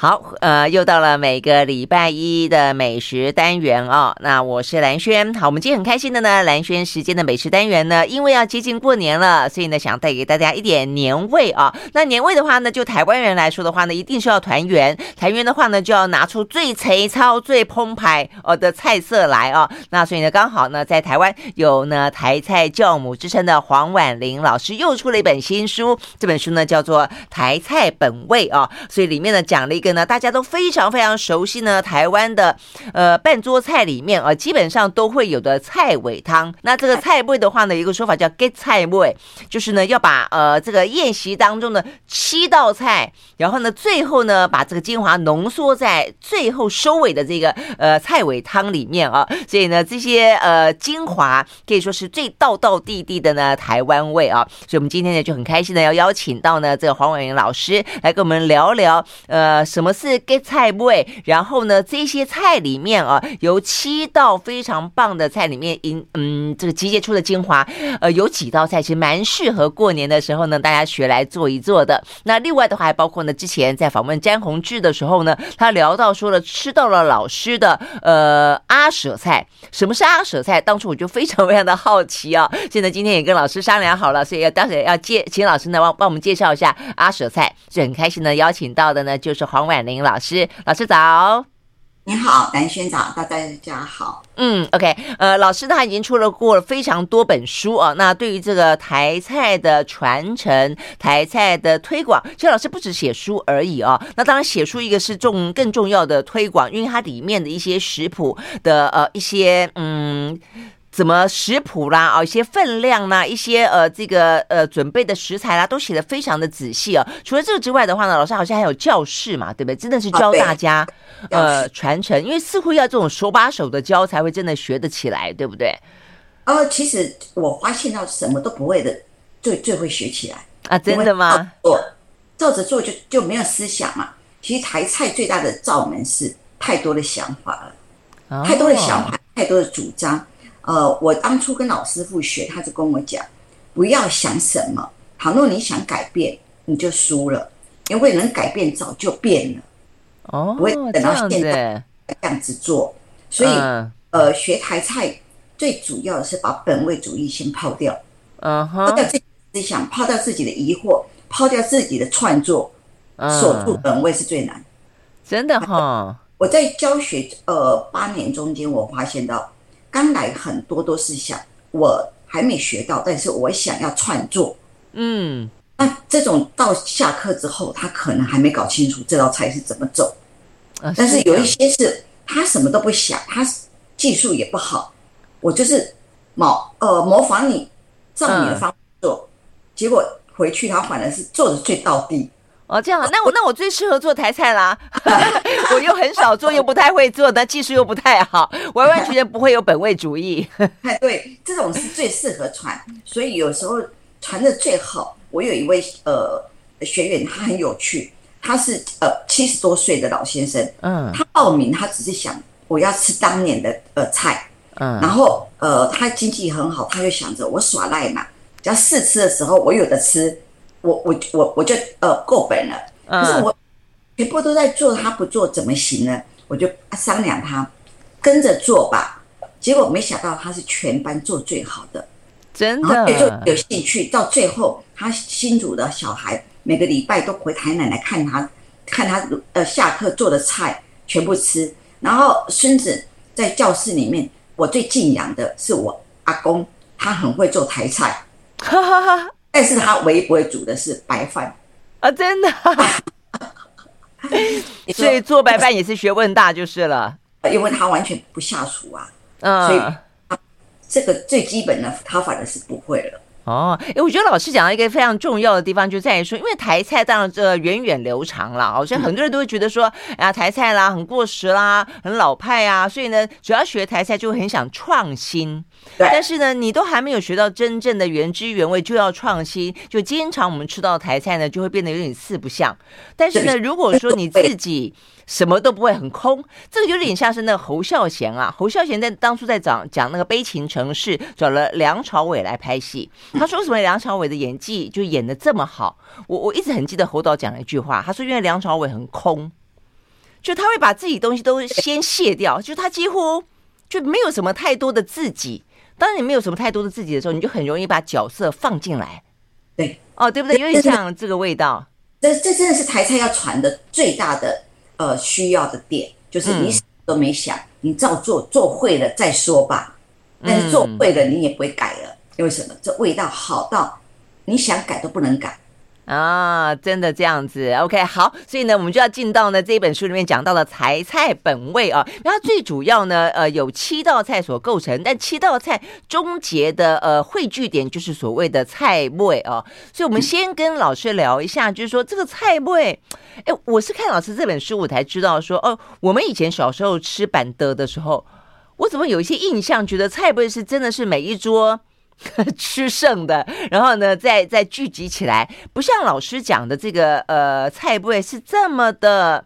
好，呃，又到了每个礼拜一的美食单元哦。那我是兰轩。好，我们今天很开心的呢，兰轩时间的美食单元呢，因为要接近过年了，所以呢，想带给大家一点年味啊。那年味的话呢，就台湾人来说的话呢，一定是要团圆。团圆的话呢，就要拿出最粗糙、最澎湃哦的菜色来哦。那所以呢，刚好呢，在台湾有呢台菜教母之称的黄婉玲老师又出了一本新书，这本书呢叫做《台菜本味》哦。所以里面呢讲了一个。呢，大家都非常非常熟悉呢，台湾的呃半桌菜里面啊，基本上都会有的菜尾汤。那这个菜尾的话呢，有一个说法叫 “get 菜尾”，就是呢要把呃这个宴席当中的七道菜，然后呢最后呢把这个精华浓缩在最后收尾的这个呃菜尾汤里面啊。所以呢这些呃精华可以说是最道道地地的呢台湾味啊。所以我们今天呢就很开心的要邀请到呢这个黄婉莹老师来跟我们聊聊呃。什么是 get 菜味？然后呢，这些菜里面啊，有七道非常棒的菜里面，因嗯，这个集结出的精华，呃，有几道菜其实蛮适合过年的时候呢，大家学来做一做的。那另外的话，还包括呢，之前在访问詹宏志的时候呢，他聊到说了，吃到了老师的呃阿舍菜。什么是阿舍菜？当初我就非常非常的好奇啊。现在今天也跟老师商量好了，所以要待会要介请老师呢帮帮我们介绍一下阿舍菜。所以很开心呢，邀请到的呢就是黄。婉玲老师，老师早，你好，兰萱早，大家好。嗯，OK，呃，老师他已经出了过了非常多本书啊。那对于这个台菜的传承、台菜的推广，其实老师不止写书而已啊。那当然，写书一个是重更重要的推广，因为它里面的一些食谱的呃一些嗯。怎么食谱啦啊，一些分量啦，一些呃这个呃准备的食材啦，都写的非常的仔细啊。除了这个之外的话呢，老师好像还有教室嘛，对不对？真的是教大家、啊、呃传承，因为似乎要这种手把手的教才会真的学得起来，对不对？呃，其实我发现到什么都不会的，最最会学起来啊，真的吗？我照着做就就没有思想嘛。其实台菜最大的罩门是太多的想法了，哦、太多的想法，太多的主张。呃，我当初跟老师傅学，他就跟我讲，不要想什么，倘若你想改变，你就输了，因为能改变早就变了，哦，不会等到现在这样子做。所以，嗯、呃，学台菜最主要的是把本位主义先抛掉，嗯哼，抛掉自己的思想，抛掉自己的疑惑，抛掉自己的创作，守住本位是最难，真的哈。我在教学呃八年中间，我发现到。刚来很多都是想我还没学到，但是我想要创作。嗯，那这种到下课之后，他可能还没搞清楚这道菜是怎么走。但是有一些是他什么都不想，他技术也不好，我就是模呃模仿你，照你的方法做，结果回去他反而是做的最到地。哦，这样，那我那我最适合做台菜啦，我又很少做，又不太会做，但技术又不太好，完完全全不会有本位主义。哎，对，这种是最适合传，所以有时候传的最好。我有一位呃学员，他很有趣，他是呃七十多岁的老先生，嗯，他报名他只是想我要吃当年的呃菜，嗯，然后呃他经济很好，他就想着我耍赖嘛，只要试吃的时候我有的吃。我我我我就呃够本了，可是我全部都在做，他不做怎么行呢？我就商量他跟着做吧。结果没想到他是全班做最好的，真的，就有兴趣。到最后，他新组的小孩每个礼拜都回台南来看他，看他呃下课做的菜全部吃。然后孙子在教室里面，我最敬仰的是我阿公，他很会做台菜。哈哈哈。但是他唯一不会煮的是白饭啊，真的，所以做白饭也是学问大就是了，因为他完全不下厨啊，嗯，所以他这个最基本的他反而是不会了。哦，哎，我觉得老师讲到一个非常重要的地方，就在于说，因为台菜当然这源远流长了，好像很多人都会觉得说，哎呀，台菜啦很过时啦，很老派啊，所以呢，主要学台菜就很想创新。但是呢，你都还没有学到真正的原汁原味，就要创新，就经常我们吃到台菜呢，就会变得有点四不像。但是呢，如果说你 自己什么都不会，很空，这个有点像是那个侯孝贤啊。侯孝贤在当初在讲讲那个悲情城市，找了梁朝伟来拍戏。他说为什么梁朝伟的演技就演的这么好？我我一直很记得侯导讲了一句话，他说因为梁朝伟很空。就他会把自己东西都先卸掉，就他几乎就没有什么太多的自己。当你没有什么太多的自己的时候，你就很容易把角色放进来。对，哦，对不对？有点像这个味道。这这真的是台菜要传的最大的呃需要的点，就是你什么都没想，嗯、你照做，做会了再说吧。但是做会了，你也不会改了，嗯、因为什么？这味道好到你想改都不能改。啊，真的这样子，OK，好，所以呢，我们就要进到呢这本书里面讲到了台菜本味啊，然后最主要呢，呃，有七道菜所构成，但七道菜终结的呃汇聚点就是所谓的菜味啊，所以我们先跟老师聊一下，就是说这个菜味，哎，我是看老师这本书我才知道说，哦，我们以前小时候吃板德的时候，我怎么有一些印象，觉得菜味是真的是每一桌。吃剩的，然后呢，再再聚集起来，不像老师讲的这个呃菜味是这么的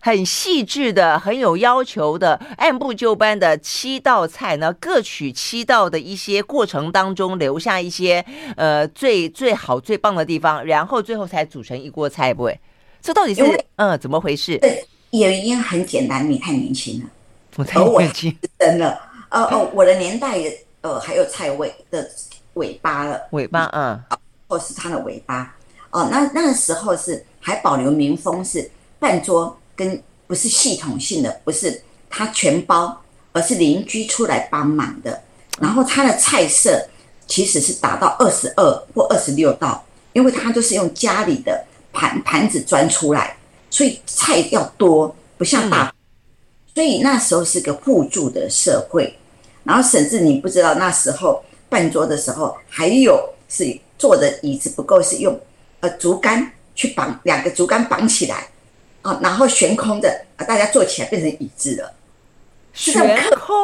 很细致的，很有要求的，按部就班的七道菜呢，各取七道的一些过程当中留下一些呃最最好最棒的地方，然后最后才组成一锅菜味。这到底是嗯怎么回事？对，原因很简单，你太年轻了，我太年轻，真的，哦哦，我的年代也。呃，还有菜尾的尾巴了，尾巴，啊，或是它的尾巴，哦，那那个时候是还保留民风，是半桌跟不是系统性的，不是他全包，而是邻居出来帮忙的。然后他的菜色其实是达到二十二或二十六道，因为他就是用家里的盘盘子装出来，所以菜要多，不像大，嗯、所以那时候是个互助的社会。然后甚至你不知道那时候办桌的时候，还有是坐的椅子不够，是用呃竹竿去绑两个竹竿绑起来啊，然后悬空的啊，大家坐起来变成椅子了。悬空？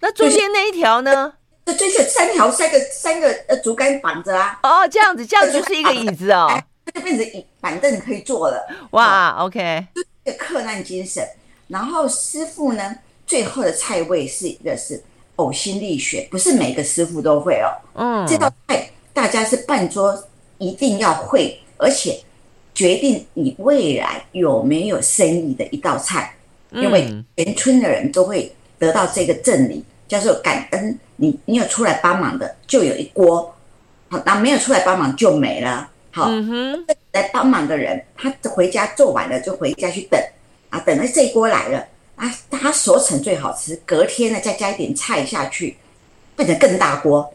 那中间那一条呢？这这是三条三个三个呃竹竿绑着啊。哦，这样子，这样就是一个椅子哦，就变成椅板凳可以坐了。哇，OK，这个克难精神。然后师傅呢，最后的菜味是一个是。呕心沥血，不是每个师傅都会哦。嗯，这道菜大家是半桌一定要会，而且决定你未来有没有生意的一道菜，因为全村的人都会得到这个赠礼，叫做感恩你。你有出来帮忙的，就有一锅；好，那没有出来帮忙就没了。好，嗯，来帮忙的人，他回家做完了就回家去等啊，等了这一锅来了。啊，它熟成最好吃，隔天呢再加一点菜下去，变成更大锅，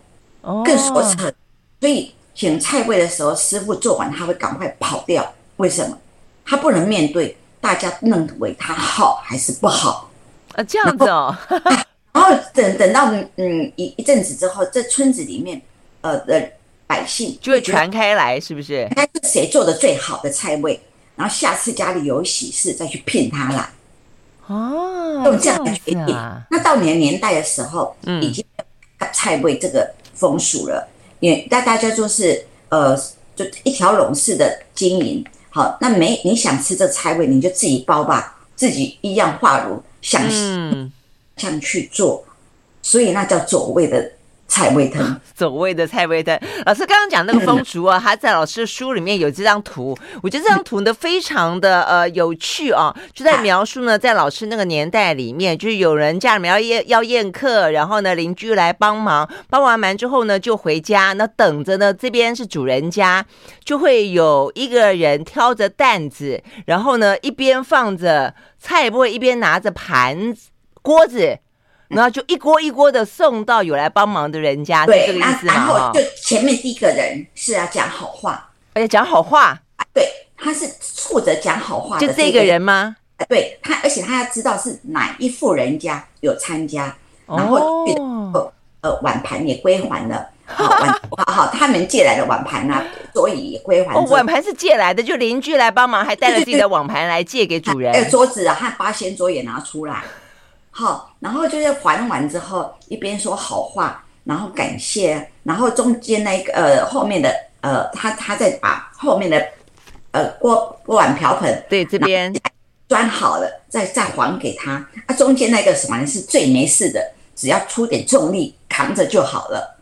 更熟成。Oh. 所以选菜味的时候，师傅做完他会赶快跑掉。为什么？他不能面对大家认为他好还是不好啊？这样子哦。然后等等到嗯一一阵子之后，这村子里面呃的百姓就会传开来，是不是？看是谁做的最好的菜味，然后下次家里有喜事再去聘他来。哦，用这样的决定。那到你的年代的时候，嗯，已经菜味这个风俗了，也那大大家就是呃，就一条龙式的经营。好，那没你想吃这菜味，你就自己包吧，自己一样化炉，想这样去做，所以那叫走味的。菜味汤，走味的菜味汤。老师刚刚讲那个风俗啊，他在老师的书里面有这张图，我觉得这张图呢非常的呃有趣啊，就在描述呢，在老师那个年代里面，就是有人家里面要宴要宴客，然后呢邻居来帮忙，帮完忙之后呢就回家，那等着呢这边是主人家，就会有一个人挑着担子，然后呢一边放着菜，不会一边拿着盘子锅子。然后就一锅一锅的送到有来帮忙的人家，这个意思吗？然后就前面第一个人是要讲好话，而且讲好话，对，他是负责讲好话的，就这个人吗？对他，而且他要知道是哪一户人家有参加，然后呃呃碗盘也归还了，好碗 好好他们借来的碗盘啊，桌椅也归还。哦，碗盘是借来的，就邻居来帮忙，还带了自己的碗盘来借给主人。还有桌子啊，和八仙桌也拿出来。好，然后就是还完之后，一边说好话，然后感谢，然后中间那个呃后面的呃他他再把后面的呃锅锅碗瓢盆对这边装好了，再再还给他。啊，中间那个什么是最没事的，只要出点重力扛着就好了。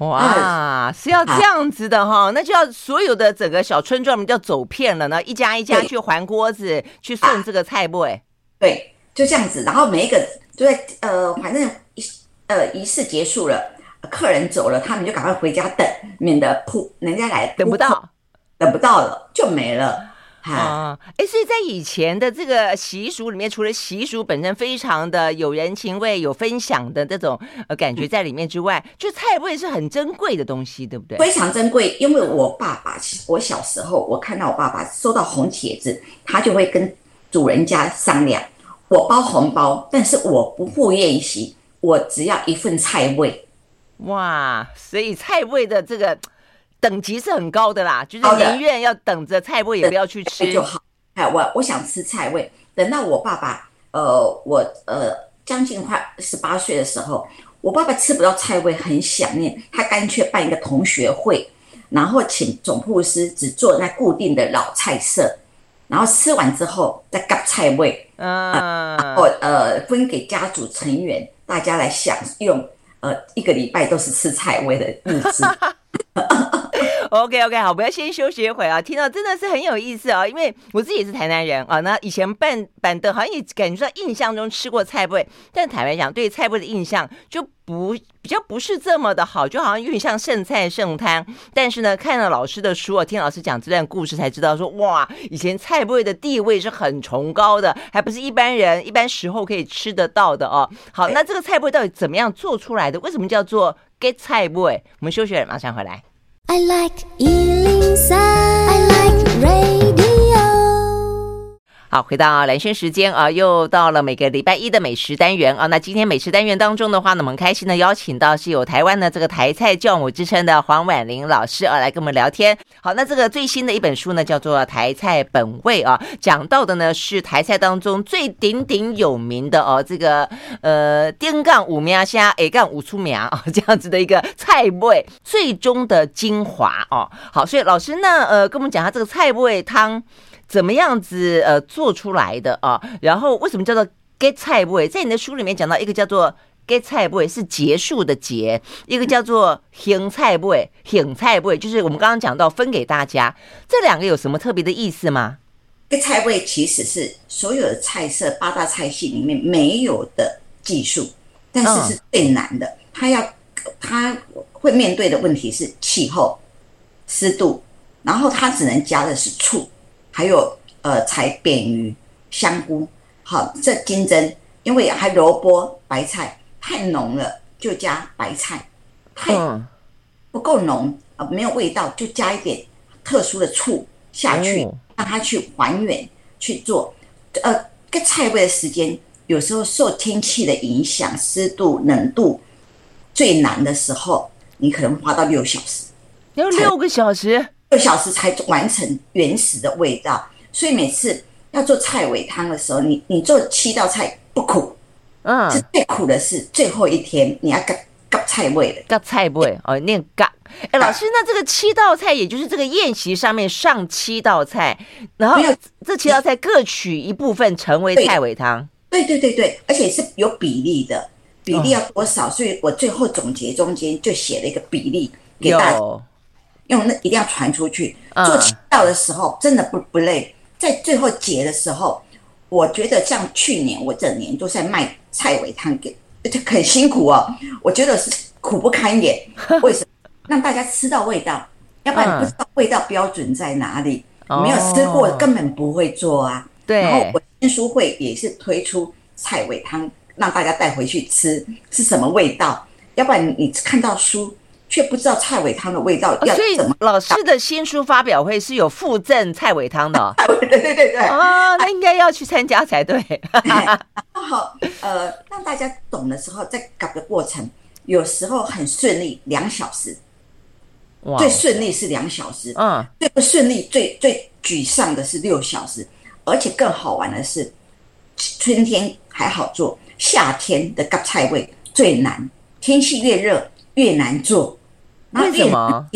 哇，是要这样子的哈，那就要所有的整个小村庄们就要走遍了呢，一家一家去还锅子，去送这个菜不？哎，对，就这样子，然后每一个就在呃，反正仪呃仪式结束了，客人走了，他们就赶快回家等，免得扑人家来等不到，等不到了就没了。啊，哎，所以在以前的这个习俗里面，除了习俗本身非常的有人情味、有分享的这种呃感觉在里面之外，就菜味是很珍贵的东西，对不对？非常珍贵，因为我爸爸，我小时候我看到我爸爸收到红帖子，他就会跟主人家商量，我包红包，但是我不付宴席，我只要一份菜味。哇，所以菜味的这个。等级是很高的啦，就是宁愿要等着菜味，也不要去吃就好。哎，我我想吃菜味，等到我爸爸，呃，我呃将近快十八岁的时候，我爸爸吃不到菜味，很想念，他干脆办一个同学会，然后请总护师只做那固定的老菜色，然后吃完之后再夹菜味，嗯，然后呃分给家族成员，大家来享用，呃一个礼拜都是吃菜味的日子。OK OK，好，我们要先休息一会啊。听到真的是很有意思啊，因为我自己也是台南人啊。那以前办板凳好像也感觉到印象中吃过菜味，但坦白讲，对菜味的印象就不比较不是这么的好，就好像有点像剩菜剩汤。但是呢，看了老师的书啊，听老师讲这段故事，才知道说哇，以前菜味的地位是很崇高的，还不是一般人一般时候可以吃得到的哦。好，那这个菜味到底怎么样做出来的？为什么叫做 get 菜味？我们休息了，马上回来。I like 103, I like radio. 好，回到蓝轩时间啊，又到了每个礼拜一的美食单元啊。那今天美食单元当中的话呢，我们开心的邀请到是有台湾的这个台菜教母之称的黄婉玲老师啊，来跟我们聊天。好，那这个最新的一本书呢，叫做《台菜本味》啊，讲到的呢是台菜当中最鼎鼎有名的哦，这个呃，丁杠五苗虾，A 杠五出苗啊，这样子的一个菜味最终的精华哦。好，所以老师呢，呃，跟我们讲下这个菜味汤。怎么样子呃做出来的啊？然后为什么叫做 get 菜味？在你的书里面讲到一个叫做 get 菜味是结束的结，一个叫做 行菜味，行菜味就是我们刚刚讲到分给大家，这两个有什么特别的意思吗？get 菜味其实是所有的菜色八大菜系里面没有的技术，但是是最难的。它要它会面对的问题是气候、湿度，然后它只能加的是醋。还有呃，采扁鱼、香菇，好，这金针，因为还萝卜、白菜太浓了，就加白菜，太不够浓啊，没有味道，就加一点特殊的醋下去，让它去还原去做。呃，个菜味的时间有时候受天气的影响，湿度、冷度最难的时候，你可能花到六小时，要六个小时。六小时才完成原始的味道，所以每次要做菜尾汤的时候，你你做七道菜不苦，嗯，是最苦的是最后一天你要搞搞菜味的，搞菜味哦，念夹。哎，老师，那这个七道菜，也就是这个宴席上面上七道菜，然后这七道菜各取一部分成为菜尾汤。对对对对，而且是有比例的，比例要多少？所以我最后总结中间就写了一个比例给大家。用那一定要传出去。做七道的时候真的不不累，在最后结的时候，我觉得像去年我整年都在卖菜尾汤，给很辛苦哦。我觉得是苦不堪言。为什么？让大家吃到味道，要不然你不知道味道标准在哪里，没有吃过根本不会做啊。对。然后我签书会也是推出菜尾汤，让大家带回去吃是什么味道，要不然你看到书。却不知道菜尾汤的味道要怎么。老师的新书发表会是有附赠菜尾汤的。哦，对对对对啊，那应该要去参加才对。好，呃，让大家懂的时候，在搞的过程，有时候很顺利，两小时，哇，最顺利是两小时，嗯，最不顺利、最最沮丧的是六小时，而且更好玩的是，春天还好做，夏天的夹菜味最难，天气越热越难做。为什么？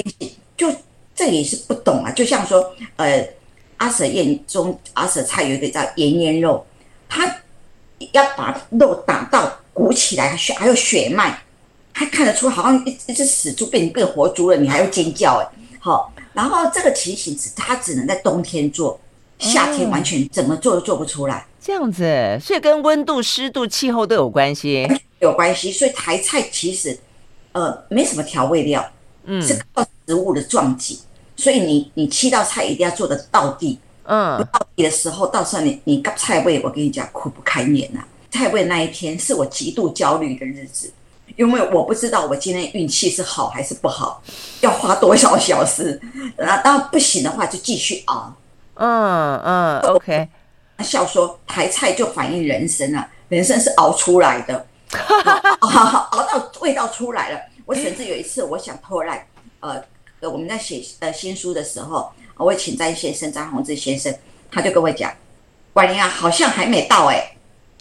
就这也是不懂啊！就像说，呃，阿舍宴中阿舍菜有一个叫盐腌肉，他要把肉打到鼓起来，血还有血脉，还看得出好像一一只死猪变变活猪了，你还要尖叫哎，好，然后这个情形只它只能在冬天做，夏天完全怎么做都做不出来。这样子，所以跟温度、湿度、气候都有关系，有关系。所以台菜其实呃没什么调味料，嗯，是靠食物的撞击。所以你你七道菜一定要做的到底，嗯，不到底的时候，到时候你你菜味，我跟你讲苦不堪言呐、啊。菜味那一天是我极度焦虑的日子。因为我不知道我今天运气是好还是不好，要花多少小时，那当然不行的话就继续熬。嗯嗯，OK。笑说台菜就反映人生啊，人生是熬出来的，熬到味道出来了。我甚至有一次我想偷懒，呃，我们在写呃新书的时候，我会请张先生张宏志先生，他就跟我讲，婉玲啊，好像还没到哎、欸，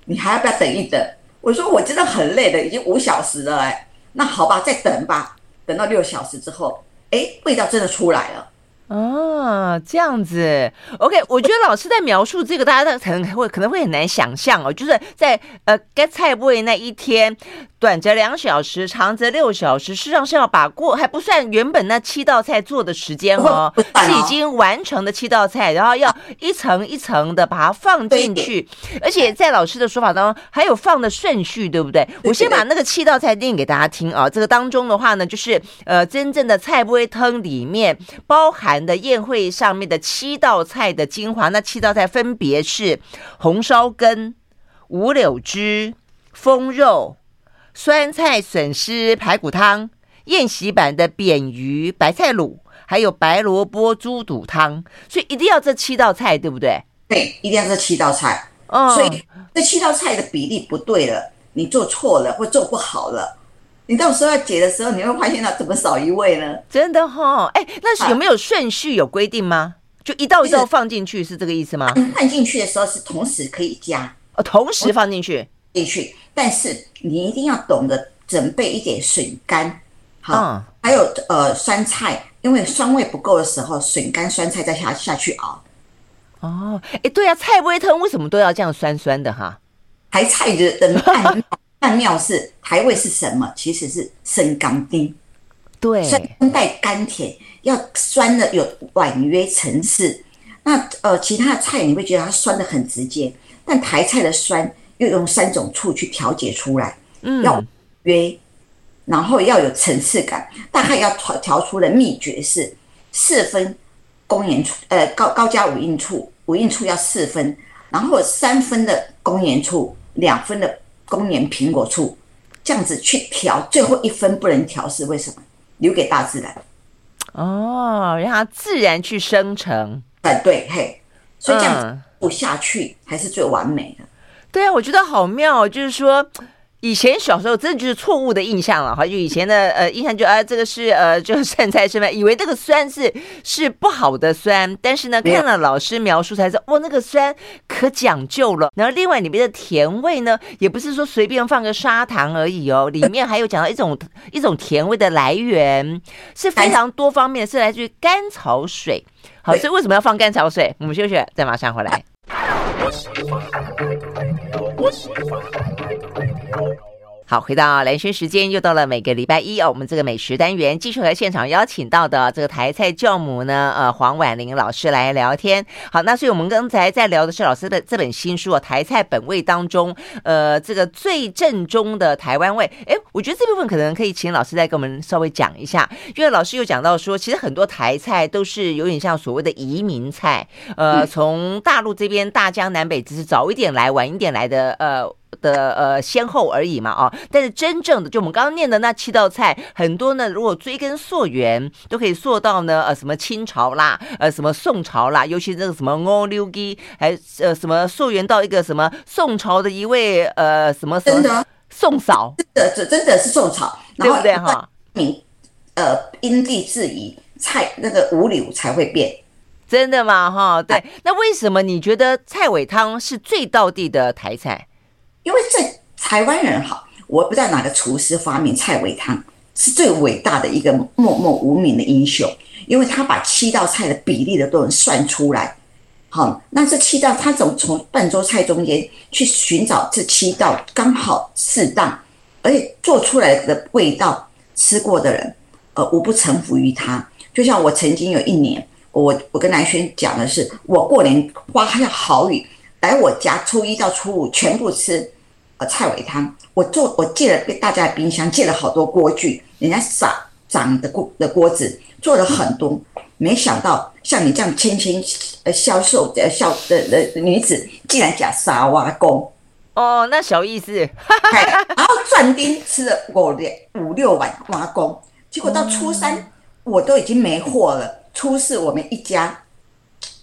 你还要不要等一等？我说我真的很累的，已经五小时了哎，那好吧，再等吧，等到六小时之后，哎，味道真的出来了。哦，这样子，OK，我觉得老师在描述这个，大家可能会可能会很难想象哦，就是在呃该菜味那一天。短则两小时，长则六小时，实际上是要把过还不算原本那七道菜做的时间哦，是已经完成的七道菜，然后要一层一层的把它放进去，而且在老师的说法当中还有放的顺序，对不对？我先把那个七道菜念给大家听啊，这个当中的话呢，就是呃真正的菜尾汤里面包含的宴会上面的七道菜的精华，那七道菜分别是红烧根、五柳枝、风肉。酸菜笋丝排骨汤、宴席版的扁鱼白菜卤，还有白萝卜猪肚汤，所以一定要这七道菜，对不对？对，一定要这七道菜。哦，所以这七道菜的比例不对了，你做错了或做不好了，你到时候要解的时候，你会发现它怎么少一位呢？真的哈、哦，哎，那是有没有顺序有规定吗？就一道一道放进去是这个意思吗？放进去的时候是同时可以加，哦，同时放进去。进去，但是你一定要懂得准备一点笋干，好，嗯、还有呃酸菜，因为酸味不够的时候，笋干酸菜再下下去熬。哦，哎，对啊，菜尾汤为什么都要这样酸酸的哈？还菜的的 汉汉妙是台味是什么？其实是生甘丁，对，酸带甘甜，要酸的有婉约层次。那呃，其他的菜你会觉得它酸的很直接，但台菜的酸。又用三种醋去调节出来，嗯，要约，然后要有层次感，大概要调调出的秘诀是四分公盐醋，呃，高高加五印醋，五印醋要四分，然后三分的公盐醋，两分的工研苹果醋，这样子去调，最后一分不能调是为什么？留给大自然，哦，让它自然去生成，哎，对，嘿，所以这样子不下去还是最完美的。对啊，我觉得好妙，就是说，以前小时候真的就是错误的印象了哈，就以前的 呃印象就啊，这个是呃就是剩菜剩饭，以为这个酸是是不好的酸，但是呢，看了老师描述才知道，哇，那个酸可讲究了。然后另外里面的甜味呢，也不是说随便放个砂糖而已哦，里面还有讲到一种 一种甜味的来源是非常多方面，是来自于甘草水。好，所以为什么要放甘草水？我们休息，再马上回来。好，回到蓝轩时间，又到了每个礼拜一哦。我们这个美食单元继续来现场邀请到的这个台菜教母呢，呃，黄婉玲老师来聊天。好，那所以我们刚才在聊的是老师的这本新书啊，《台菜本味》当中，呃，这个最正宗的台湾味。哎，我觉得这部分可能可以请老师再跟我们稍微讲一下，因为老师有讲到说，其实很多台菜都是有点像所谓的移民菜，呃，从大陆这边大江南北，只是早一点来，晚一点来的，呃。的呃先后而已嘛啊，但是真正的就我们刚刚念的那七道菜，很多呢，如果追根溯源，都可以溯到呢呃什么清朝啦，呃什么宋朝啦，尤其这个什么欧溜鸡，还呃什么溯源到一个什么宋朝的一位呃什么什么宋嫂，真的这真的是宋朝，对不对哈？你呃因地制宜，菜那个五柳才会变，真的吗哈？对，那为什么你觉得菜尾汤是最道地的台菜？因为这台湾人哈，我不知道哪个厨师发明菜尾汤，是最伟大的一个默默无名的英雄，因为他把七道菜的比例的都能算出来。好，那这七道他总从半桌菜中间去寻找这七道刚好适当，而且做出来的味道，吃过的人，呃，无不臣服于他。就像我曾经有一年，我我跟南轩讲的是，我过年花下好雨来我家，初一到初五全部吃呃菜尾汤。我做我借了大家的冰箱，借了好多锅具，人家长长的锅的锅子做了很多，没想到像你这样谦谦呃消瘦的消的的女子，竟然假沙瓦工。哦，那小意思。然后转丁吃了五六五六碗瓦公，结果到初三我都已经没货了。初四我们一家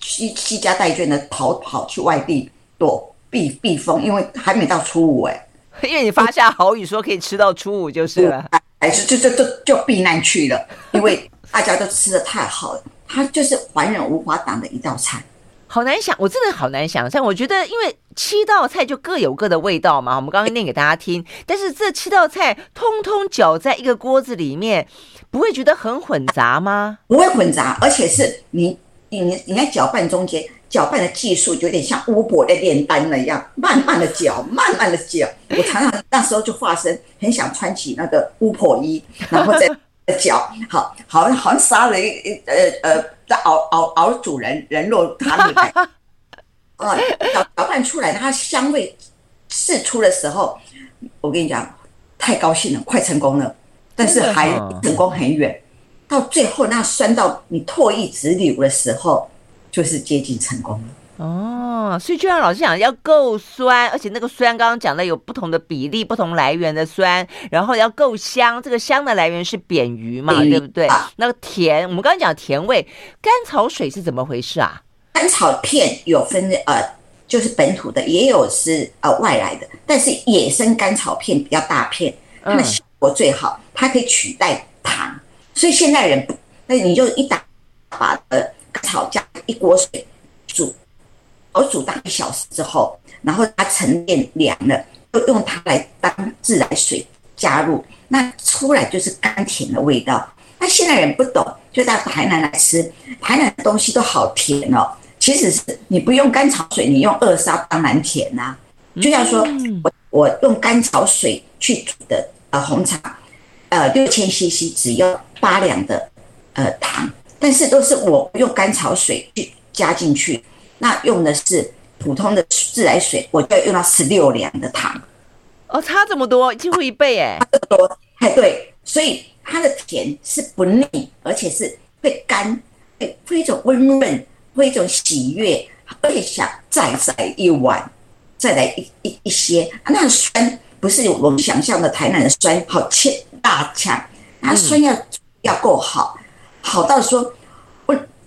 西西家带眷的逃跑去外地躲避避风，因为还没到初五哎。因为你发下豪语说可以吃到初五就是了，还是就就就就避难去了，因为大家都吃的太好了，它就是还人无法挡的一道菜。好难想，我真的好难想象。我觉得，因为七道菜就各有各的味道嘛，我们刚刚念给大家听。但是这七道菜通通搅在一个锅子里面，不会觉得很混杂吗？不会混杂，而且是你你你在搅拌中间。搅拌的技术有点像巫婆在炼丹了一样，慢慢的搅，慢慢的搅。我常常那时候就化身，很想穿起那个巫婆衣，然后再搅，好，好好像杀了一呃呃，在熬熬熬煮人人肉汤里面。啊，搅搅拌出来，它香味释出的时候，我跟你讲，太高兴了，快成功了，但是还成功很远，到最后那酸到你唾液直流的时候。就是接近成功了哦，所以就像老师讲，要够酸，而且那个酸刚刚讲的有不同的比例、不同来源的酸，然后要够香。这个香的来源是扁鱼嘛，对不对？啊、那个甜，我们刚刚讲甜味，甘草水是怎么回事啊？甘草片有分呃，就是本土的，也有是呃外来的，但是野生甘草片比较大片，它的效果最好，它可以取代糖，所以现代人不，那你就一打把呃。草加一锅水煮，熬煮大一小时之后，然后它沉淀凉了，就用它来当自来水加入，那出来就是甘甜的味道。那现在人不懂，就到台南来吃，台南的东西都好甜哦。其实是你不用甘草水，你用二砂当然甜呐、啊。就像说我我用甘草水去煮的呃红茶，呃六千 CC 只要八两的呃糖。但是都是我用甘草水去加进去，那用的是普通的自来水，我就要用到十六两的糖。哦，差这么多，几乎一倍哎！差这么多，哎对，所以它的甜是不腻，而且是会干，会会一种温润，会一种喜悦，而且想再来一碗，再来一一一些。那酸不是我们想象的台南的酸，好切大强，它酸要、嗯、要够好。好到说，我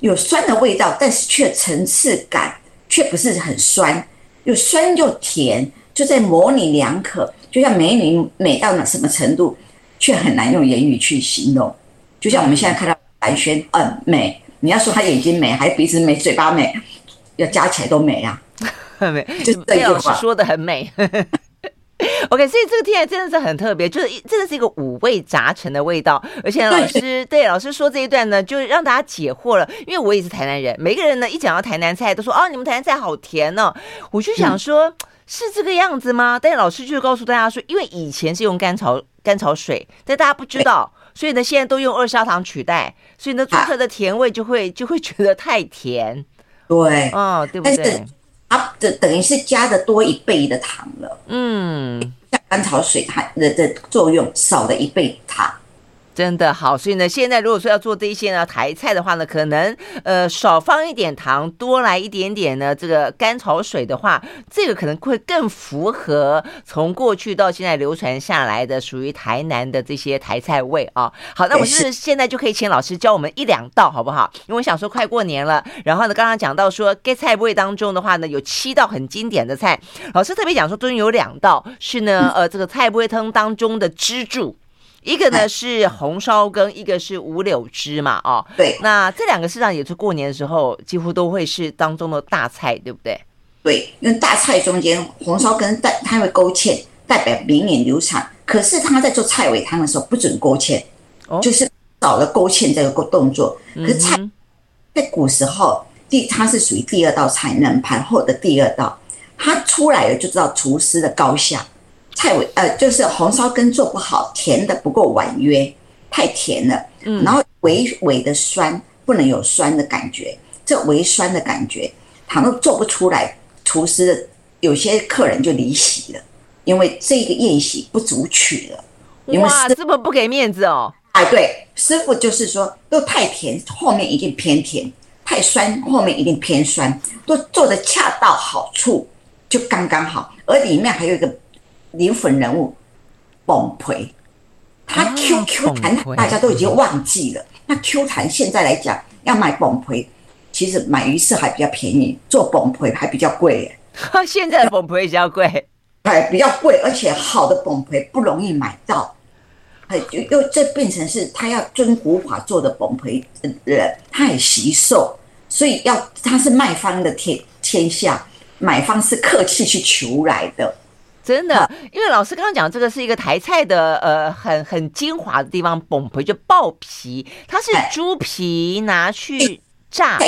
有酸的味道，但是却层次感却不是很酸，又酸又甜，就在模棱两可，就像美女美到了什么程度，却很难用言语去形容。就像我们现在看到白轩，嗯，美，你要说她眼睛美，还是鼻子美，嘴巴美，要加起来都美啊，美，就这句话说的很美。OK，所以这个听起来真的是很特别，就是真的是一个五味杂陈的味道。而且老师对老师说这一段呢，就让大家解惑了。因为我也是台南人，每个人呢一讲到台南菜，都说哦，你们台南菜好甜哦。我就想说，嗯、是这个样子吗？但是老师就告诉大家说，因为以前是用甘草甘草水，但大家不知道，所以呢现在都用二砂糖取代，所以呢独特的甜味就会就会觉得太甜。对，哦，对不对？它的等于是加的多一倍的糖了，嗯，像甘草水它的的作用少了一倍糖。真的好，所以呢，现在如果说要做这些呢台菜的话呢，可能呃少放一点糖，多来一点点呢这个甘草水的话，这个可能会更符合从过去到现在流传下来的属于台南的这些台菜味啊。好，那我是现在就可以请老师教我们一两道好不好？因为我想说快过年了，然后呢刚刚讲到说给菜味当中的话呢，有七道很经典的菜，老师特别讲说中间有两道是呢呃这个菜味汤当中的支柱。一个呢是红烧羹，一个是五柳汁嘛，哦，对，那这两个市场也是过年的时候几乎都会是当中的大菜，对不对？对，因为大菜中间红烧羹代它会勾芡，代表明年流产。可是他在做菜尾汤的时候不准勾芡，哦，就是少了勾芡这个动作。可是菜在古时候第它是属于第二道菜，冷盘后的第二道，它出来了就知道厨师的高下。菜尾呃，就是红烧羹做不好，甜的不够婉约，太甜了。嗯，然后微微的酸，不能有酸的感觉，这微酸的感觉，倘若做不出来，厨师有些客人就离席了，因为这个宴席不足取了。因为哇，这么不给面子哦！哎，对，师傅就是说，都太甜，后面一定偏甜；太酸，后面一定偏酸，都做的恰到好处，就刚刚好。而里面还有一个灵魂人物，崩溃，他 Q Q 弹，大家都已经忘记了。啊、那 Q 弹现在来讲，要买崩溃，其实买鱼翅还比较便宜，做崩溃还比较贵耶。现在的崩溃比较贵。哎，比较贵，而且好的崩溃不容易买到，哎，又又这变成是他要遵古法做的崩皮人，他很惜寿，所以要他是卖方的天天下，买方是客气去求来的，真的。因为老师刚刚讲这个是一个台菜的呃很很精华的地方，崩皮就爆皮，它是猪皮拿去炸，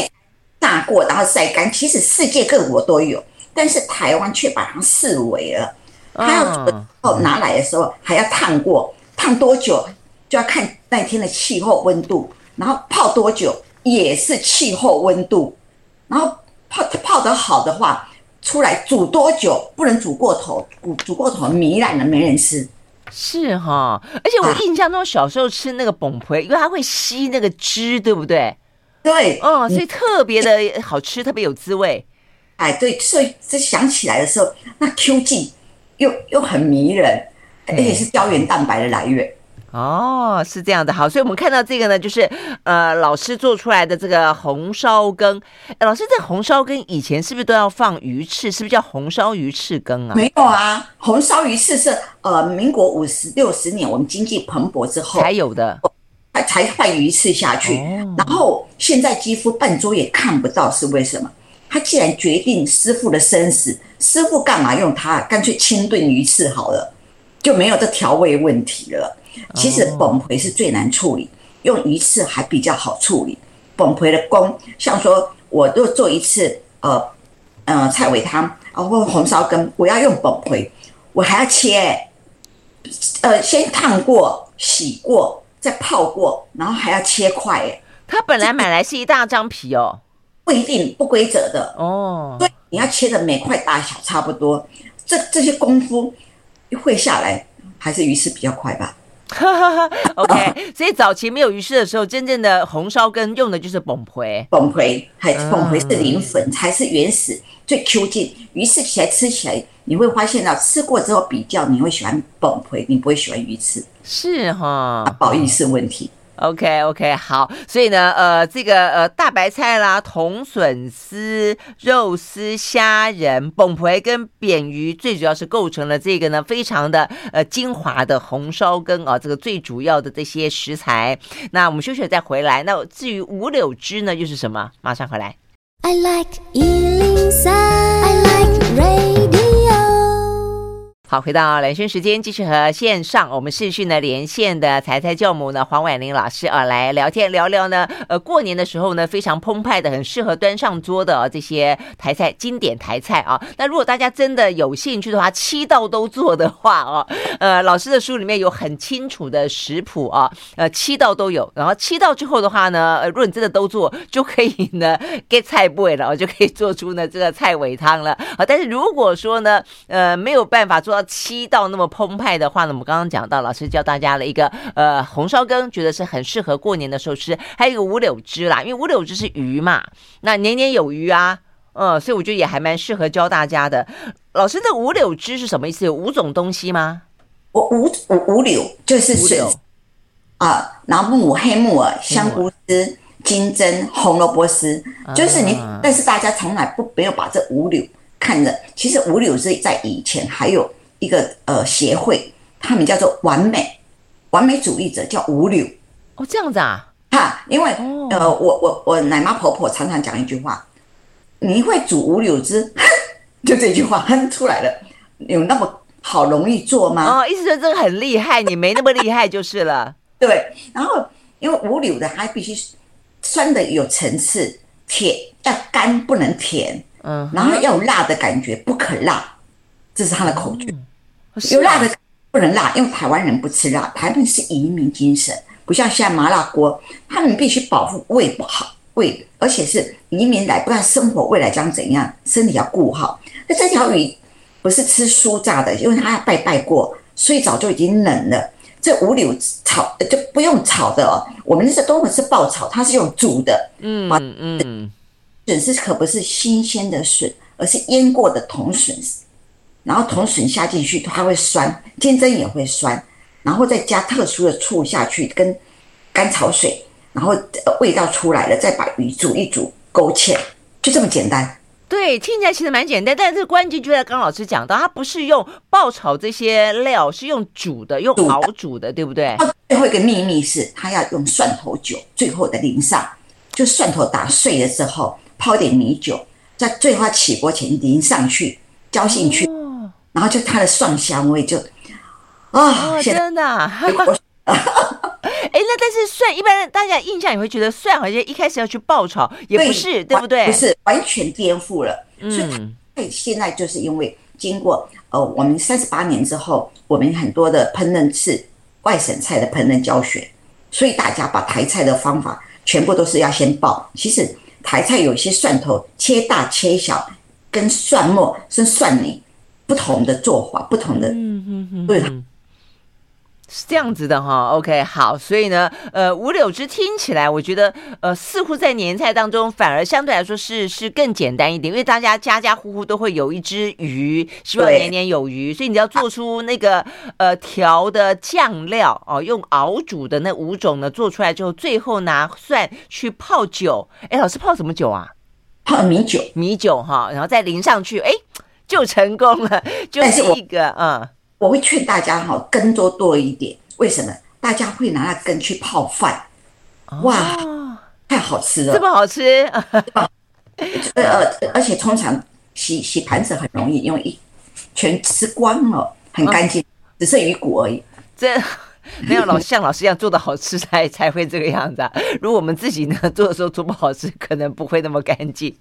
炸过然后晒干，其实世界各国都有。但是台湾却把它视为了，他要哦拿来的时候还要烫过，烫多久就要看那天的气候温度，然后泡多久也是气候温度，然后泡泡得好的话，出来煮多久不能煮过头，煮煮过头糜烂了没人吃。是哈，而且我印象中小时候吃那个崩皮，因为它会吸那个汁，对不对？对，哦，所以特别的好吃，特别有滋味。哎，对，所以这想起来的时候，那 Q 劲又又很迷人，而且是胶原蛋白的来源。哦，是这样的，好，所以我们看到这个呢，就是呃，老师做出来的这个红烧羹。老师，这红烧羹以前是不是都要放鱼翅？是不是叫红烧鱼翅羹啊？没有啊，红烧鱼翅是呃，民国五十六十年我们经济蓬勃之后才有的，才才放鱼翅下去。哦、然后现在几乎半桌也看不到，是为什么？他既然决定师傅的生死，师傅干嘛用它？干脆清炖鱼翅好了，就没有这调味问题了。其实崩皮是最难处理，用鱼翅还比较好处理。崩皮的功，像说我若做一次呃呃菜尾汤啊或红烧羹，我要用崩皮，我还要切，呃先烫过、洗过、再泡过，然后还要切块。它本来买来是一大张皮哦。不一定不规则的哦，所以你要切的每块大小差不多，这这些功夫一会下来，还是鱼翅比较快吧。OK，所以早期没有鱼翅的时候，真正的红烧羹用的就是崩葵，崩皮还崩皮是灵粉，才是原始最 Q 劲。鱼翅起来吃起来，你会发现到吃过之后比较，你会喜欢崩皮，你不会喜欢鱼翅，是哈，不好意思问题。OK OK 好，所以呢，呃，这个呃大白菜啦、铜笋丝、肉丝、虾仁、崩皮跟扁鱼，最主要是构成了这个呢非常的呃精华的红烧羹啊，这个最主要的这些食材。那我们休息再回来。那至于五柳枝呢，又是什么？马上回来。I like 103, I like radio 回到兰萱时间，继续和线上我们视讯呢连线的台菜教母呢黄婉玲老师啊来聊天聊聊呢，呃过年的时候呢非常澎湃的，很适合端上桌的这些台菜经典台菜啊。那如果大家真的有兴趣的话，七道都做的话哦，呃老师的书里面有很清楚的食谱啊，呃七道都有。然后七道之后的话呢，呃如果你真的都做，就可以呢 get 菜味了，就可以做出呢这个菜尾汤了啊。但是如果说呢，呃没有办法做到。七道那么澎湃的话呢，我们刚刚讲到，老师教大家了一个呃红烧羹，觉得是很适合过年的时候吃。还有一个五柳枝啦，因为五柳枝是鱼嘛，那年年有余啊，嗯，所以我觉得也还蛮适合教大家的。老师，这五柳枝是什么意思？有五种东西吗？我五五五柳就是五柳啊，然后木耳、黑木耳、香菇丝、金针、红萝卜丝，就是你，但是大家从来不没有把这五柳看着，其实五柳是在以前还有。一个呃协会，他们叫做完美完美主义者，叫五柳哦，这样子啊，哈，因为、哦、呃，我我我奶妈婆婆常常讲一句话，你会煮五柳汁，就这句话哼出来了，有那么好容易做吗？哦，意思说这个很厉害，你没那么厉害就是了。对，然后因为五柳的它必须酸的有层次，甜要干不能甜，嗯，然后要有辣的感觉，不可辣。这是他的口诀，有辣的不能辣，因为台湾人不吃辣，台湾是移民精神，不像现在麻辣锅，他们必须保护胃不好，胃，而且是移民来，不知道生活未来将怎样，身体要顾好。那这条鱼不是吃酥炸的，因为它要拜拜过，所以早就已经冷了。这五柳炒就不用炒的哦，我们这都是爆炒，它是用煮的。嗯嗯，笋丝可不是新鲜的笋，而是腌过的铜笋，然后铜笋下进去它会酸，金针也会酸，然后再加特殊的醋下去跟甘草水，然后味道出来了，再把鱼煮一煮勾芡，就这么简单。对，听起来其实蛮简单，但是这个关键就在刚老师讲到，它不是用爆炒这些料，是用煮的，用熬煮的，对不对？最后一个秘密是，它要用蒜头酒，最后的淋上，就蒜头打碎了之后，泡点米酒，在最后起锅前淋上去，浇进去，哦、然后就它的蒜香味就啊，哦、真的。哎，那但是蒜，一般大家印象也会觉得蒜好像一开始要去爆炒，也不是，对，对不对？不是，完全颠覆了。嗯，所以现在就是因为经过呃，我们三十八年之后，我们很多的烹饪是外省菜的烹饪教学，所以大家把台菜的方法全部都是要先爆。其实台菜有一些蒜头切大切小，跟蒜末是蒜泥不同的做法，不同的，嗯嗯嗯，对。是这样子的哈，OK，好，所以呢，呃，五柳枝听起来，我觉得，呃，似乎在年菜当中，反而相对来说是是更简单一点，因为大家家家户户都会有一只鱼，希望年年有余，所以你要做出那个呃调的酱料哦，用熬煮的那五种呢，做出来之后，最后拿蒜去泡酒，哎，老师泡什么酒啊？泡米酒，米酒哈，然后再淋上去，哎，就成功了，就是一个嗯。我会劝大家哈，根多多一点。为什么？大家会拿那根去泡饭，哇，太好吃了，这么好吃，呃 呃，而且通常洗洗盘子很容易，因为一全吃光了，很干净，只剩鱼骨而已。这。没有老像老师一样做的好吃才才会这个样子啊！如果我们自己呢做的时候做不好吃，可能不会那么干净。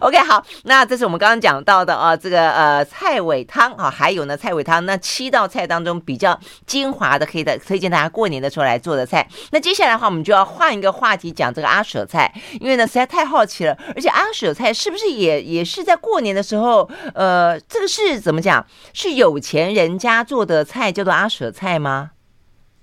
OK，好，那这是我们刚刚讲到的啊，这个呃菜尾汤啊，还有呢菜尾汤那七道菜当中比较精华的，可以的推荐大家过年的时候来做的菜。那接下来的话，我们就要换一个话题讲这个阿舍菜，因为呢实在太好奇了，而且阿舍菜是不是也也是在过年的时候，呃，这个是怎么讲？是有钱人家做的菜叫做阿舍菜吗？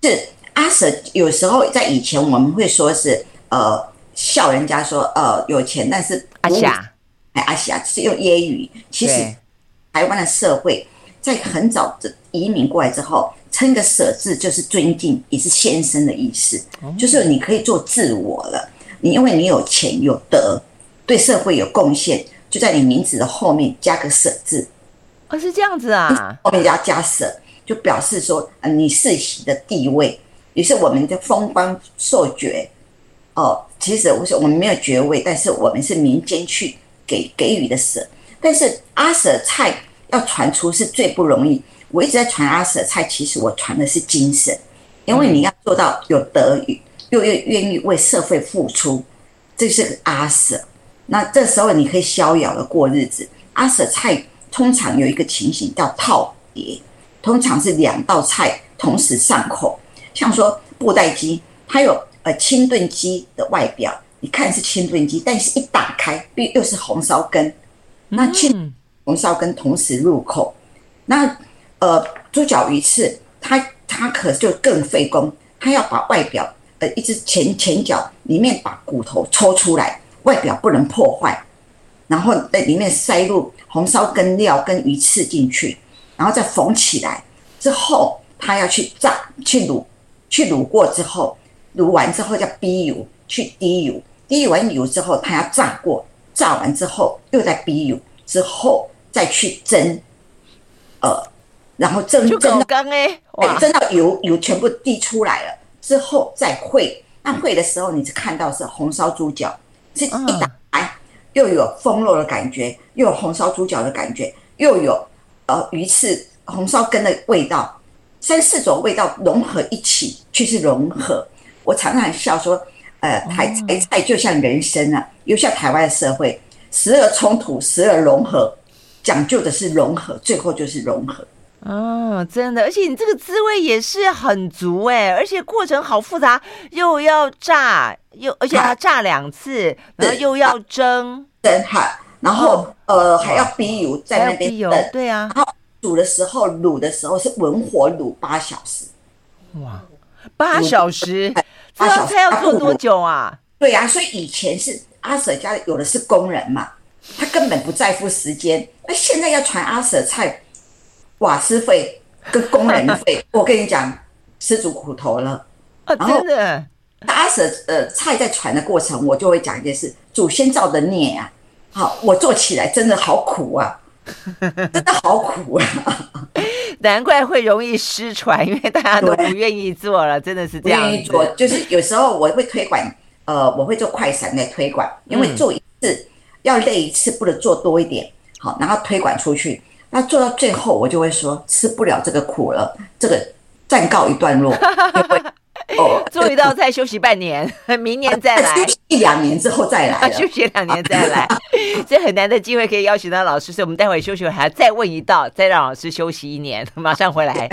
是阿舍，有时候在以前我们会说是呃笑人家说呃有钱，但是阿霞哎阿霞是用揶揄。其实台湾的社会在很早的移民过来之后，称个舍字就是尊敬，也是先生的意思，就是你可以做自我了。你因为你有钱有德，对社会有贡献，就在你名字的后面加个舍字。哦，是这样子啊，后面加加舍。就表示说，呃，你世袭的地位，于是我们就封官授爵，哦，其实我说我们没有爵位，但是我们是民间去给给予的舍。但是阿舍菜要传出是最不容易，我一直在传阿舍菜，其实我传的是精神，因为你要做到有德语，又又愿意为社会付出，这是阿舍。那这时候你可以逍遥的过日子。阿舍菜通常有一个情形叫套叠。通常是两道菜同时上口，像说布袋鸡，它有呃清炖鸡的外表，你看是清炖鸡，但是一打开必又是红烧羹，那清红烧羹同时入口，那呃猪脚鱼翅，它它可就更费工，它要把外表呃一只前前脚里面把骨头抽出来，外表不能破坏，然后在里面塞入红烧羹料跟鱼翅进去。然后再缝起来之后，他要去炸、去卤、去卤过之后，卤完之后叫逼油，去滴油，滴完油之后，他要炸过，炸完之后又再逼油，之后再去蒸，呃，然后蒸蒸到哎，蒸到油油全部滴出来了之后再烩，那烩的时候你只看到是红烧猪脚，是一打开又有风肉的感觉，又有红烧猪脚的感觉，又有。呃，鱼翅、红烧根的味道，三四种味道融合一起，却是融合。我常常笑说，呃，台台菜就像人生啊，又像台湾的社会，时而冲突，时而融合，讲究的是融合，最后就是融合。哦，真的，而且你这个滋味也是很足哎，而且过程好复杂，又要炸，又而且要炸两次，然后又要蒸，蒸哈，然后呃还要逼油在那边等，对啊，然后煮的时候卤的时候是文火卤八小时，哇，八小时，这道菜要做多久啊？对啊，所以以前是阿 Sir 家有的是工人嘛，他根本不在乎时间，那现在要传阿 Sir 菜。瓦斯费跟工人费，我跟你讲，吃足苦头了。啊，真的。阿 Sir 呃，菜在传的过程，我就会讲一件事：祖先造的孽啊！好，我做起来真的好苦啊，真的好苦啊！难怪会容易失传，因为大家都不愿意做了，真的是这样。不愿意做，就是有时候我会推广，呃，我会做快闪来推广，因为做一次要累一次，不能做多一点，好，然后推广出去。那做到最后，我就会说吃不了这个苦了，这个暂告一段落。哦，做一道菜休息半年，明年再来，一两年之后再来，休息两年再来，这很难的机会可以邀请到老师，所以我们待会休息还要再问一道，再让老师休息一年，马上回来。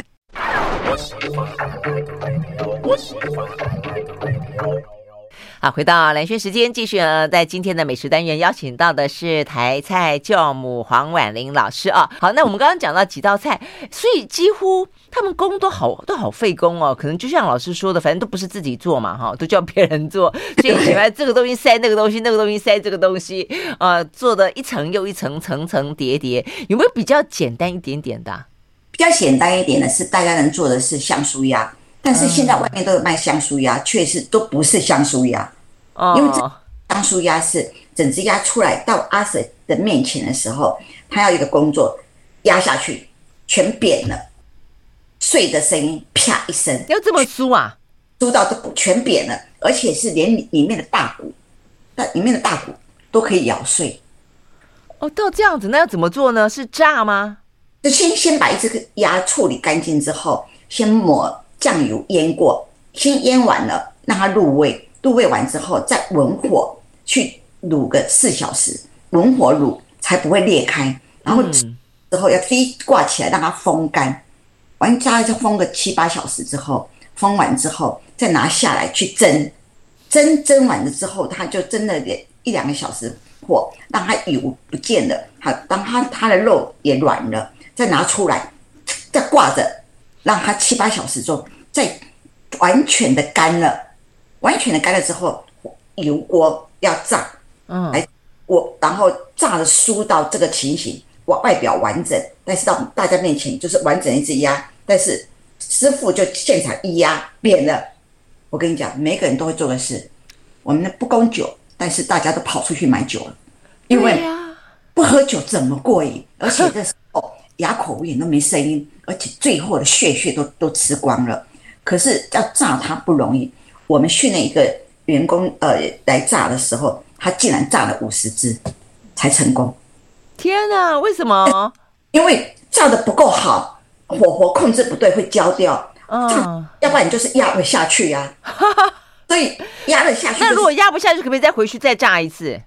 好，回到蓝轩时间，继续呢，在今天的美食单元邀请到的是台菜教母黄婉玲老师啊。好，那我们刚刚讲到几道菜，所以几乎他们工都好都好费工哦，可能就像老师说的，反正都不是自己做嘛，哈，都叫别人做，所以喜欢这个东西塞那个东西，那个东西塞这个东西，呃，做的一层又一层，层层叠叠。有没有比较简单一点点的？比较简单一点的是大家能做的是香酥鸭。但是现在外面都有卖香酥鸭，确实都不是香酥鸭，因为这香酥鸭是整只鸭出来到阿 Sir 的面前的时候，他要一个工作，压下去全扁了，碎的声音啪一声，要这么酥啊？酥到这全扁了，而且是连里面的大骨，那里面的大骨都可以咬碎。哦，到这样子，那要怎么做呢？是炸吗？就先先把一只鸭处理干净之后，先抹。酱油腌过，先腌完了，让它入味。入味完之后，再文火去卤个四小时，文火卤才不会裂开。然后之后要低挂起来，让它风干。完加再风个七八小时之后，风完之后再拿下来去蒸。蒸蒸完了之后，它就蒸了一两个小时火，让它油不见了。好，当它它的肉也软了，再拿出来，再挂着。让它七八小时之后，再完全的干了，完全的干了之后，油锅要炸，嗯，来我然后炸的酥到这个情形，外外表完整，但是到大家面前就是完整一只鸭，但是师傅就现场一压扁了。我跟你讲，每个人都会做的事，我们不供酒，但是大家都跑出去买酒了，因为不喝酒怎么过瘾？而且这时候。哑口无言都没声音，而且最后的血血都都吃光了。可是要炸它不容易。我们训练一个员工呃来炸的时候，他竟然炸了五十只才成功。天哪，为什么？因为炸得不够好，火候控制不对会焦掉。嗯，要不然你就是压不下去呀、啊。所以压了下去、就是。那如果压不下去，可不可以再回去再炸一次？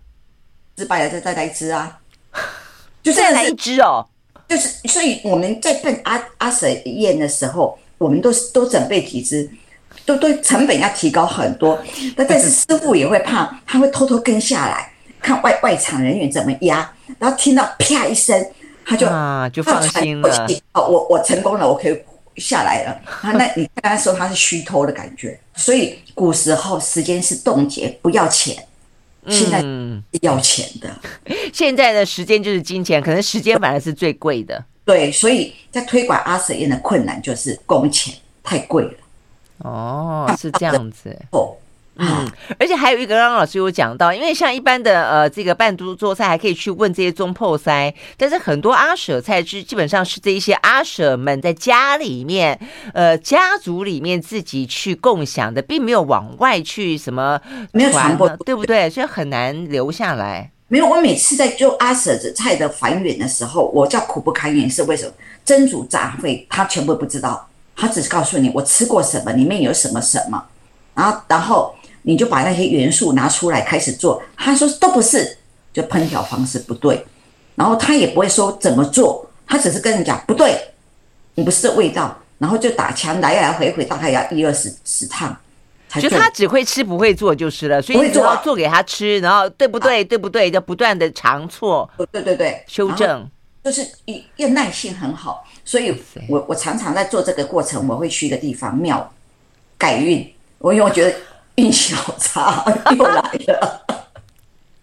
失败了再再来一只啊！就再来一只哦。就是，所以我们在办阿阿 Sir 宴的时候，我们都是都准备几只，都都成本要提高很多。但但是师傅也会怕，他会偷偷跟下来看外外场人员怎么压，然后听到啪一声，他就啊就放心了。哦，我我成功了，我可以下来了。那那 你刚才说他是虚脱的感觉，所以古时候时间是冻结，不要钱。现在要钱的，嗯、现在的时间就是金钱，可能时间反而是最贵的。对，所以在推广阿 Sir 宴的困难就是工钱太贵了。哦，是这样子。哦。嗯，而且还有一个，刚刚老师有讲到，因为像一般的呃这个半桌做菜，还可以去问这些中破塞，但是很多阿舍菜是基本上是这一些阿舍们在家里面，呃家族里面自己去共享的，并没有往外去什么没有传播，对不对？所以很难留下来。没有，我每次在做阿舍的菜的还原的时候，我叫苦不堪言，是为什么？蒸煮炸烩他全部不知道，他只是告诉你我吃过什么，里面有什么什么，然后然后。你就把那些元素拿出来开始做，他说都不是，就烹调方式不对，然后他也不会说怎么做，他只是跟你讲不对，你不是这味道，然后就打枪来来回回大概要一二十十趟。就他只会吃不会做就是了，所以你只要做给他吃，然后对不对？对不对？就不断的尝错，对对对，修正，就是一要耐性很好。所以我我常常在做这个过程，我会去一个地方庙改运，我因为我觉得运气好差，又来了，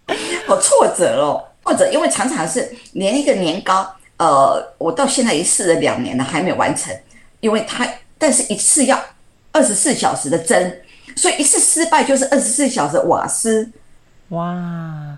好挫折哦，或者因为常常是连一个年糕，呃，我到现在已经试了两年了，还没有完成，因为它但是一次要二十四小时的蒸。所以一次失败就是二十四小时瓦斯，哇！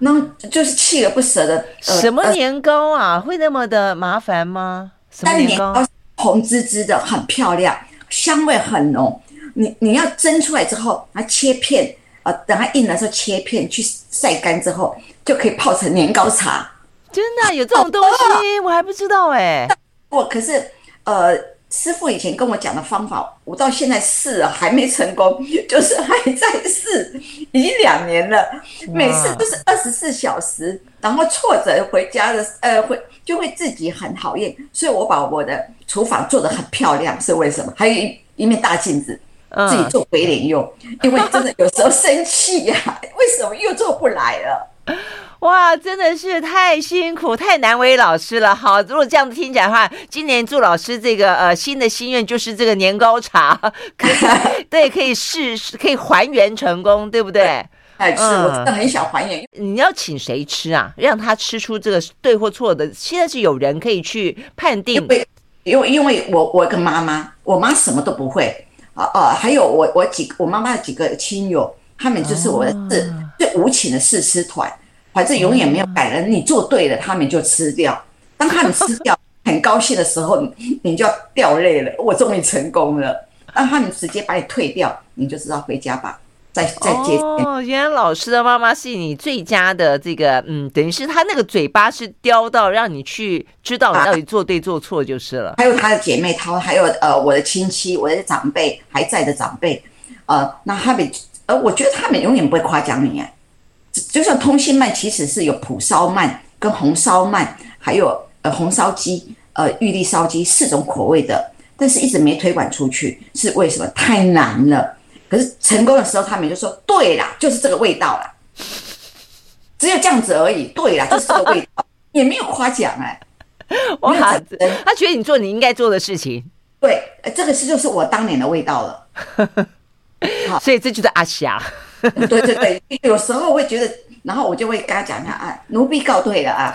那就是锲而不舍的。呃、什么年糕啊？呃、会那么的麻烦吗？什么年糕？红滋滋的，很漂亮，香味很浓。你你要蒸出来之后，它切片，呃，等它硬的时候切片，去晒干之后，就可以泡成年糕茶。真的有这种东西？我还不知道哎、欸。我可是呃。师傅以前跟我讲的方法，我到现在试了还没成功，就是还在试，已经两年了，每次都是二十四小时，然后挫折回家的，呃，会就会自己很讨厌，所以我把我的厨房做得很漂亮，是为什么？还有一一面大镜子，自己做鬼脸用，因为真的有时候生气呀、啊，为什么又做不来了？哇，真的是太辛苦，太难为老师了。好，如果这样子听起来的话，今年祝老师这个呃新的心愿就是这个年糕茶，可以 对，可以试，可以还原成功，对不对？哎，是，我真的很想还原。你要请谁吃啊？让他吃出这个对或错的？现在是有人可以去判定。因为，因为，因为我我跟妈妈，我妈什么都不会啊啊，还有我我几我妈妈的几个亲友，他们就是我的是最无情的试吃团。反正永远没有改了，你做对了，他们就吃掉。当他们吃掉，很高兴的时候，你就要掉泪了。我终于成功了。让他们直接把你退掉，你就知道回家吧。再再接。哦，原来老师的妈妈是你最佳的这个，嗯，等于是他那个嘴巴是刁到让你去知道你到底做对做错就是了。还有他的姐妹淘，还有呃我的亲戚，我的长辈还在的长辈，呃，那他们呃，我觉得他们永远不会夸奖你。就像通心鳗，其实是有蒲烧鳗、跟红烧鳗，还有呃红烧鸡、呃玉粒烧鸡四种口味的，但是一直没推广出去，是为什么？太难了。可是成功的时候，他们就说：“对啦，就是这个味道啦，只有这样子而已。”对啦，就是这个味道，也没有夸奖哎。哇，他觉得你做你应该做的事情。对，这个是就是我当年的味道了。好，所以这就是阿霞。对对对，有时候会觉得，然后我就会跟他讲一下啊，奴婢告退了啊。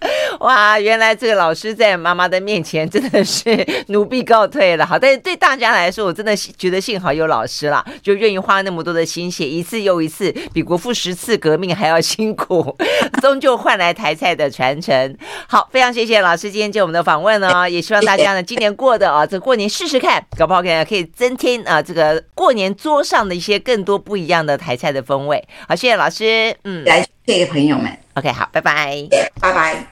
哇，原来这个老师在妈妈的面前真的是奴婢告退了。好，但是对大家来说，我真的觉得幸好有老师了，就愿意花那么多的心血，一次又一次，比国父十次革命还要辛苦，终究换来台菜的传承。好，非常谢谢老师今天接我们的访问呢，也希望大家呢今年过的啊，这过年试试看，搞不好可以可以增添啊这个过年桌上的一些更多不一样的台菜的风味。好，谢谢老师，嗯，谢谢朋友们。OK，好，拜拜，拜拜。